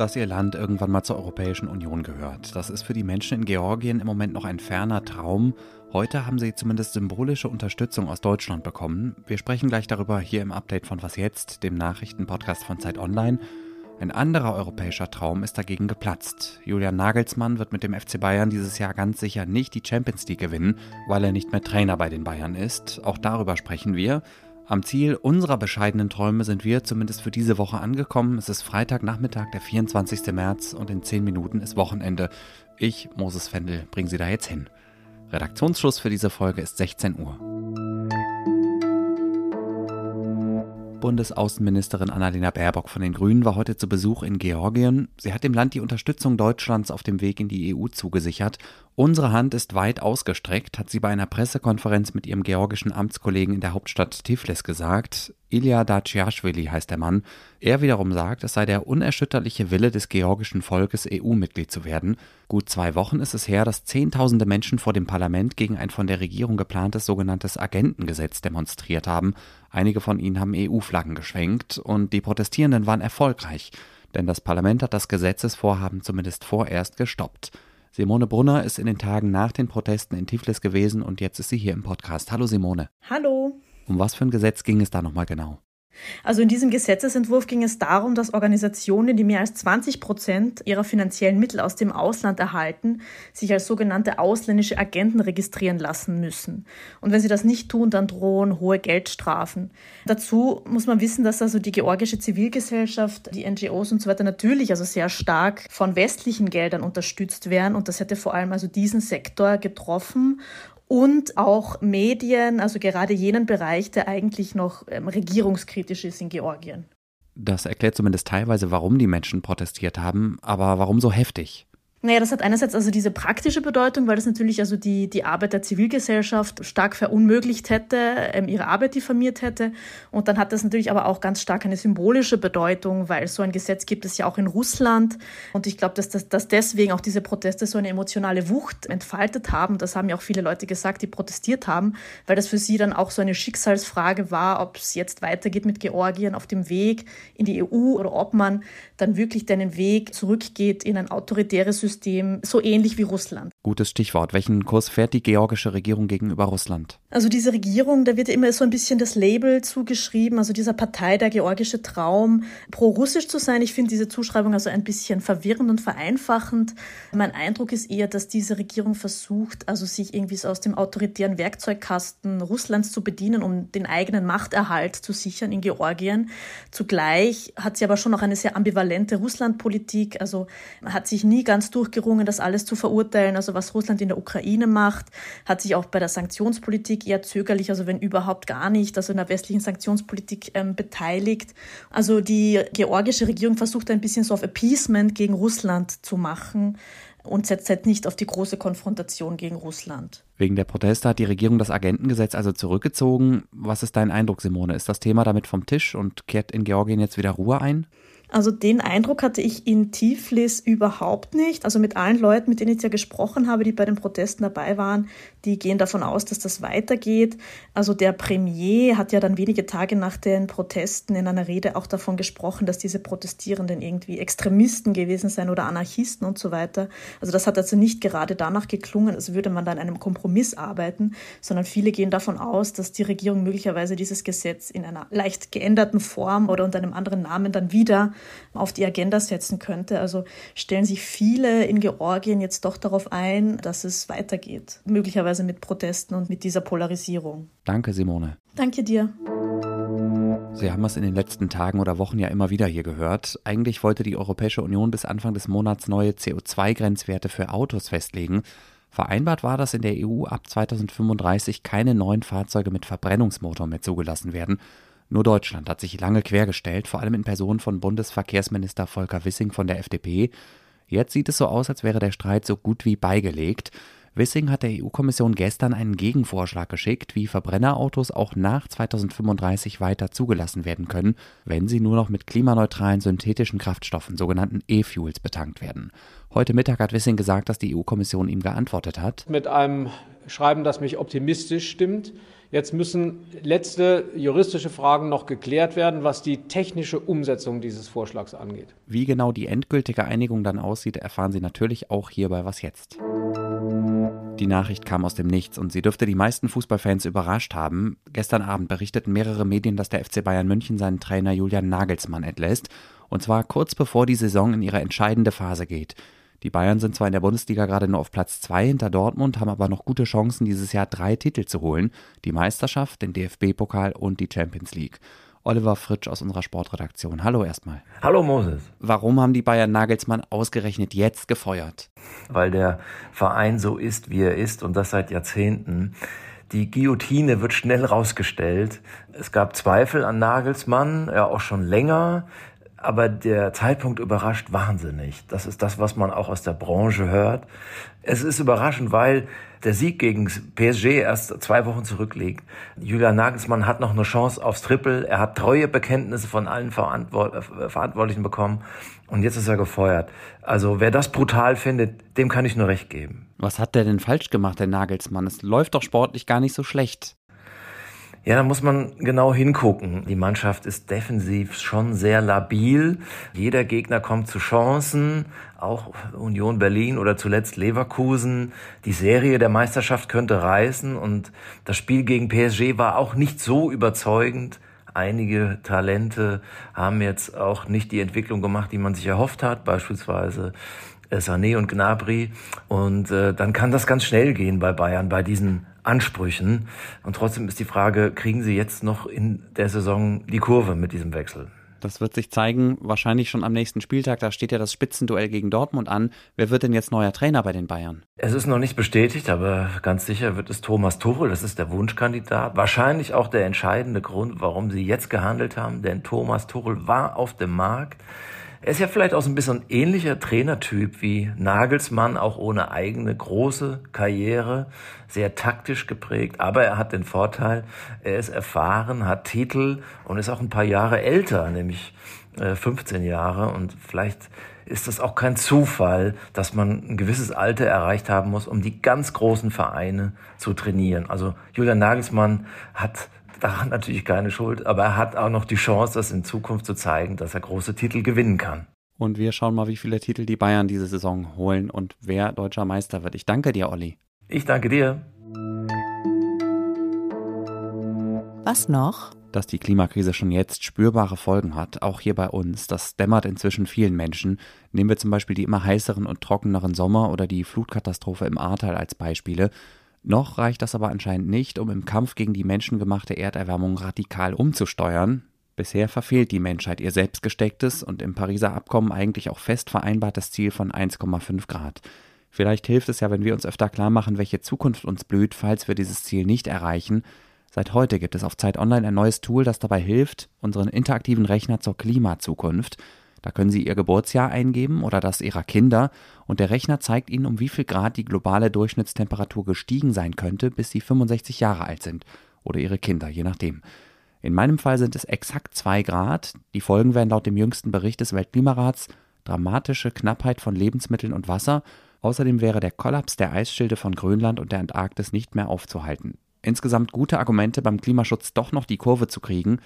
dass ihr Land irgendwann mal zur Europäischen Union gehört. Das ist für die Menschen in Georgien im Moment noch ein ferner Traum. Heute haben sie zumindest symbolische Unterstützung aus Deutschland bekommen. Wir sprechen gleich darüber hier im Update von Was jetzt, dem Nachrichtenpodcast von Zeit Online. Ein anderer europäischer Traum ist dagegen geplatzt. Julian Nagelsmann wird mit dem FC Bayern dieses Jahr ganz sicher nicht die Champions League gewinnen, weil er nicht mehr Trainer bei den Bayern ist. Auch darüber sprechen wir. Am Ziel unserer bescheidenen Träume sind wir zumindest für diese Woche angekommen. Es ist Freitagnachmittag, der 24. März und in 10 Minuten ist Wochenende. Ich, Moses Fendel, bringe Sie da jetzt hin. Redaktionsschluss für diese Folge ist 16 Uhr. Bundesaußenministerin Annalena Baerbock von den Grünen war heute zu Besuch in Georgien. Sie hat dem Land die Unterstützung Deutschlands auf dem Weg in die EU zugesichert. Unsere Hand ist weit ausgestreckt, hat sie bei einer Pressekonferenz mit ihrem georgischen Amtskollegen in der Hauptstadt Tiflis gesagt. Ilya Daciashvili heißt der Mann. Er wiederum sagt, es sei der unerschütterliche Wille des georgischen Volkes, EU-Mitglied zu werden. Gut zwei Wochen ist es her, dass Zehntausende Menschen vor dem Parlament gegen ein von der Regierung geplantes sogenanntes Agentengesetz demonstriert haben. Einige von ihnen haben EU-Flaggen geschwenkt und die Protestierenden waren erfolgreich, denn das Parlament hat das Gesetzesvorhaben zumindest vorerst gestoppt. Simone Brunner ist in den Tagen nach den Protesten in Tiflis gewesen und jetzt ist sie hier im Podcast. Hallo Simone. Hallo. Um was für ein Gesetz ging es da nochmal genau? Also in diesem Gesetzesentwurf ging es darum, dass Organisationen, die mehr als 20 Prozent ihrer finanziellen Mittel aus dem Ausland erhalten, sich als sogenannte ausländische Agenten registrieren lassen müssen. Und wenn sie das nicht tun, dann drohen hohe Geldstrafen. Dazu muss man wissen, dass also die georgische Zivilgesellschaft, die NGOs und so weiter natürlich also sehr stark von westlichen Geldern unterstützt werden. Und das hätte vor allem also diesen Sektor getroffen und auch Medien, also gerade jenen Bereich, der eigentlich noch ähm, regierungskritisch ist in Georgien. Das erklärt zumindest teilweise, warum die Menschen protestiert haben, aber warum so heftig? Naja, das hat einerseits also diese praktische Bedeutung, weil das natürlich also die, die Arbeit der Zivilgesellschaft stark verunmöglicht hätte, ähm, ihre Arbeit diffamiert hätte. Und dann hat das natürlich aber auch ganz stark eine symbolische Bedeutung, weil so ein Gesetz gibt es ja auch in Russland. Und ich glaube, dass, dass, dass deswegen auch diese Proteste so eine emotionale Wucht entfaltet haben. Das haben ja auch viele Leute gesagt, die protestiert haben, weil das für sie dann auch so eine Schicksalsfrage war, ob es jetzt weitergeht mit Georgien auf dem Weg in die EU oder ob man dann wirklich den Weg zurückgeht in ein autoritäres System System so ähnlich wie Russland. Gutes Stichwort. Welchen Kurs fährt die georgische Regierung gegenüber Russland? Also diese Regierung, da wird ja immer so ein bisschen das Label zugeschrieben, also dieser Partei der georgische Traum, pro-russisch zu sein. Ich finde diese Zuschreibung also ein bisschen verwirrend und vereinfachend. Mein Eindruck ist eher, dass diese Regierung versucht, also sich irgendwie so aus dem autoritären Werkzeugkasten Russlands zu bedienen, um den eigenen Machterhalt zu sichern in Georgien. Zugleich hat sie aber schon noch eine sehr ambivalente Russlandpolitik, also hat sich nie ganz durchgerungen, das alles zu verurteilen. Also was Russland in der Ukraine macht, hat sich auch bei der Sanktionspolitik eher zögerlich, also wenn überhaupt gar nicht, also in der westlichen Sanktionspolitik ähm, beteiligt. Also die georgische Regierung versucht ein bisschen so auf Appeasement gegen Russland zu machen und setzt halt nicht auf die große Konfrontation gegen Russland. Wegen der Proteste hat die Regierung das Agentengesetz also zurückgezogen. Was ist dein Eindruck, Simone? Ist das Thema damit vom Tisch und kehrt in Georgien jetzt wieder Ruhe ein? Also den Eindruck hatte ich in Tiflis überhaupt nicht. Also mit allen Leuten, mit denen ich ja gesprochen habe, die bei den Protesten dabei waren, die gehen davon aus, dass das weitergeht. Also der Premier hat ja dann wenige Tage nach den Protesten in einer Rede auch davon gesprochen, dass diese Protestierenden irgendwie Extremisten gewesen seien oder Anarchisten und so weiter. Also das hat also nicht gerade danach geklungen, als würde man da an einem Kompromiss arbeiten, sondern viele gehen davon aus, dass die Regierung möglicherweise dieses Gesetz in einer leicht geänderten Form oder unter einem anderen Namen dann wieder auf die Agenda setzen könnte. Also stellen sich viele in Georgien jetzt doch darauf ein, dass es weitergeht. Möglicherweise mit Protesten und mit dieser Polarisierung. Danke, Simone. Danke dir. Sie haben es in den letzten Tagen oder Wochen ja immer wieder hier gehört. Eigentlich wollte die Europäische Union bis Anfang des Monats neue CO2-Grenzwerte für Autos festlegen. Vereinbart war, dass in der EU ab 2035 keine neuen Fahrzeuge mit Verbrennungsmotor mehr zugelassen werden. Nur Deutschland hat sich lange quergestellt, vor allem in Person von Bundesverkehrsminister Volker Wissing von der FDP. Jetzt sieht es so aus, als wäre der Streit so gut wie beigelegt. Wissing hat der EU-Kommission gestern einen Gegenvorschlag geschickt, wie Verbrennerautos auch nach 2035 weiter zugelassen werden können, wenn sie nur noch mit klimaneutralen synthetischen Kraftstoffen, sogenannten E-Fuels, betankt werden. Heute Mittag hat Wissing gesagt, dass die EU-Kommission ihm geantwortet hat. Mit einem Schreiben, das mich optimistisch stimmt. Jetzt müssen letzte juristische Fragen noch geklärt werden, was die technische Umsetzung dieses Vorschlags angeht. Wie genau die endgültige Einigung dann aussieht, erfahren Sie natürlich auch hier bei Was jetzt. Die Nachricht kam aus dem Nichts und sie dürfte die meisten Fußballfans überrascht haben. Gestern Abend berichteten mehrere Medien, dass der FC Bayern München seinen Trainer Julian Nagelsmann entlässt. Und zwar kurz bevor die Saison in ihre entscheidende Phase geht. Die Bayern sind zwar in der Bundesliga gerade nur auf Platz 2 hinter Dortmund, haben aber noch gute Chancen, dieses Jahr drei Titel zu holen. Die Meisterschaft, den DFB-Pokal und die Champions League. Oliver Fritsch aus unserer Sportredaktion. Hallo erstmal. Hallo Moses. Warum haben die Bayern Nagelsmann ausgerechnet jetzt gefeuert? Weil der Verein so ist, wie er ist und das seit Jahrzehnten. Die Guillotine wird schnell rausgestellt. Es gab Zweifel an Nagelsmann, ja auch schon länger. Aber der Zeitpunkt überrascht wahnsinnig. Das ist das, was man auch aus der Branche hört. Es ist überraschend, weil der Sieg gegen PSG erst zwei Wochen zurückliegt. Julian Nagelsmann hat noch eine Chance aufs Triple. Er hat treue Bekenntnisse von allen Verantwort äh, Verantwortlichen bekommen. Und jetzt ist er gefeuert. Also wer das brutal findet, dem kann ich nur recht geben. Was hat der denn falsch gemacht, der Nagelsmann? Es läuft doch sportlich gar nicht so schlecht. Ja, da muss man genau hingucken. Die Mannschaft ist defensiv schon sehr labil. Jeder Gegner kommt zu Chancen, auch Union Berlin oder zuletzt Leverkusen. Die Serie der Meisterschaft könnte reißen und das Spiel gegen PSG war auch nicht so überzeugend. Einige Talente haben jetzt auch nicht die Entwicklung gemacht, die man sich erhofft hat, beispielsweise Sané und Gnabry. Und äh, dann kann das ganz schnell gehen bei Bayern, bei diesen Ansprüchen. Und trotzdem ist die Frage, kriegen sie jetzt noch in der Saison die Kurve mit diesem Wechsel? Das wird sich zeigen, wahrscheinlich schon am nächsten Spieltag. Da steht ja das Spitzenduell gegen Dortmund an. Wer wird denn jetzt neuer Trainer bei den Bayern? Es ist noch nicht bestätigt, aber ganz sicher wird es Thomas Tuchel. Das ist der Wunschkandidat. Wahrscheinlich auch der entscheidende Grund, warum sie jetzt gehandelt haben. Denn Thomas Tuchel war auf dem Markt. Er ist ja vielleicht auch so ein bisschen ähnlicher Trainertyp wie Nagelsmann, auch ohne eigene große Karriere, sehr taktisch geprägt, aber er hat den Vorteil, er ist erfahren, hat Titel und ist auch ein paar Jahre älter, nämlich 15 äh, Jahre und vielleicht ist das auch kein Zufall, dass man ein gewisses Alter erreicht haben muss, um die ganz großen Vereine zu trainieren. Also Julian Nagelsmann hat daran natürlich keine Schuld, aber er hat auch noch die Chance, das in Zukunft zu zeigen, dass er große Titel gewinnen kann. Und wir schauen mal, wie viele Titel die Bayern diese Saison holen und wer deutscher Meister wird. Ich danke dir, Olli. Ich danke dir. Was noch? Dass die Klimakrise schon jetzt spürbare Folgen hat, auch hier bei uns. Das dämmert inzwischen vielen Menschen. Nehmen wir zum Beispiel die immer heißeren und trockeneren Sommer oder die Flutkatastrophe im Ahrtal als Beispiele. Noch reicht das aber anscheinend nicht, um im Kampf gegen die menschengemachte Erderwärmung radikal umzusteuern. Bisher verfehlt die Menschheit ihr selbstgestecktes und im Pariser Abkommen eigentlich auch fest vereinbartes Ziel von 1,5 Grad. Vielleicht hilft es ja, wenn wir uns öfter klar machen, welche Zukunft uns blüht, falls wir dieses Ziel nicht erreichen. Seit heute gibt es auf Zeit Online ein neues Tool, das dabei hilft, unseren interaktiven Rechner zur Klimazukunft da können Sie Ihr Geburtsjahr eingeben oder das Ihrer Kinder und der Rechner zeigt Ihnen, um wie viel Grad die globale Durchschnittstemperatur gestiegen sein könnte, bis Sie 65 Jahre alt sind oder Ihre Kinder, je nachdem. In meinem Fall sind es exakt zwei Grad. Die Folgen wären laut dem jüngsten Bericht des Weltklimarats dramatische Knappheit von Lebensmitteln und Wasser. Außerdem wäre der Kollaps der Eisschilde von Grönland und der Antarktis nicht mehr aufzuhalten. Insgesamt gute Argumente beim Klimaschutz doch noch die Kurve zu kriegen,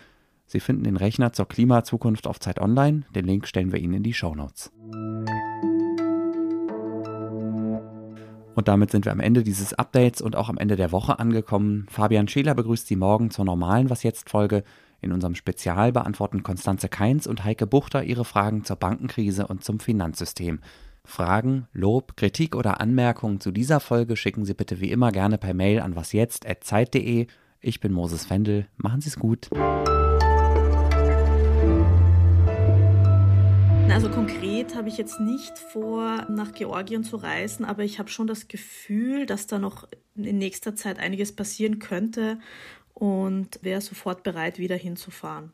Sie finden den Rechner zur Klimazukunft auf Zeit Online. Den Link stellen wir Ihnen in die Show Notes. Und damit sind wir am Ende dieses Updates und auch am Ende der Woche angekommen. Fabian Scheler begrüßt Sie morgen zur normalen Was jetzt Folge. In unserem Spezial beantworten Konstanze Keins und Heike Buchter Ihre Fragen zur Bankenkrise und zum Finanzsystem. Fragen, Lob, Kritik oder Anmerkungen zu dieser Folge schicken Sie bitte wie immer gerne per Mail an wasjetzt.zeit.de. Ich bin Moses Fendel. Machen Sie es gut. Also konkret habe ich jetzt nicht vor, nach Georgien zu reisen, aber ich habe schon das Gefühl, dass da noch in nächster Zeit einiges passieren könnte und wäre sofort bereit, wieder hinzufahren.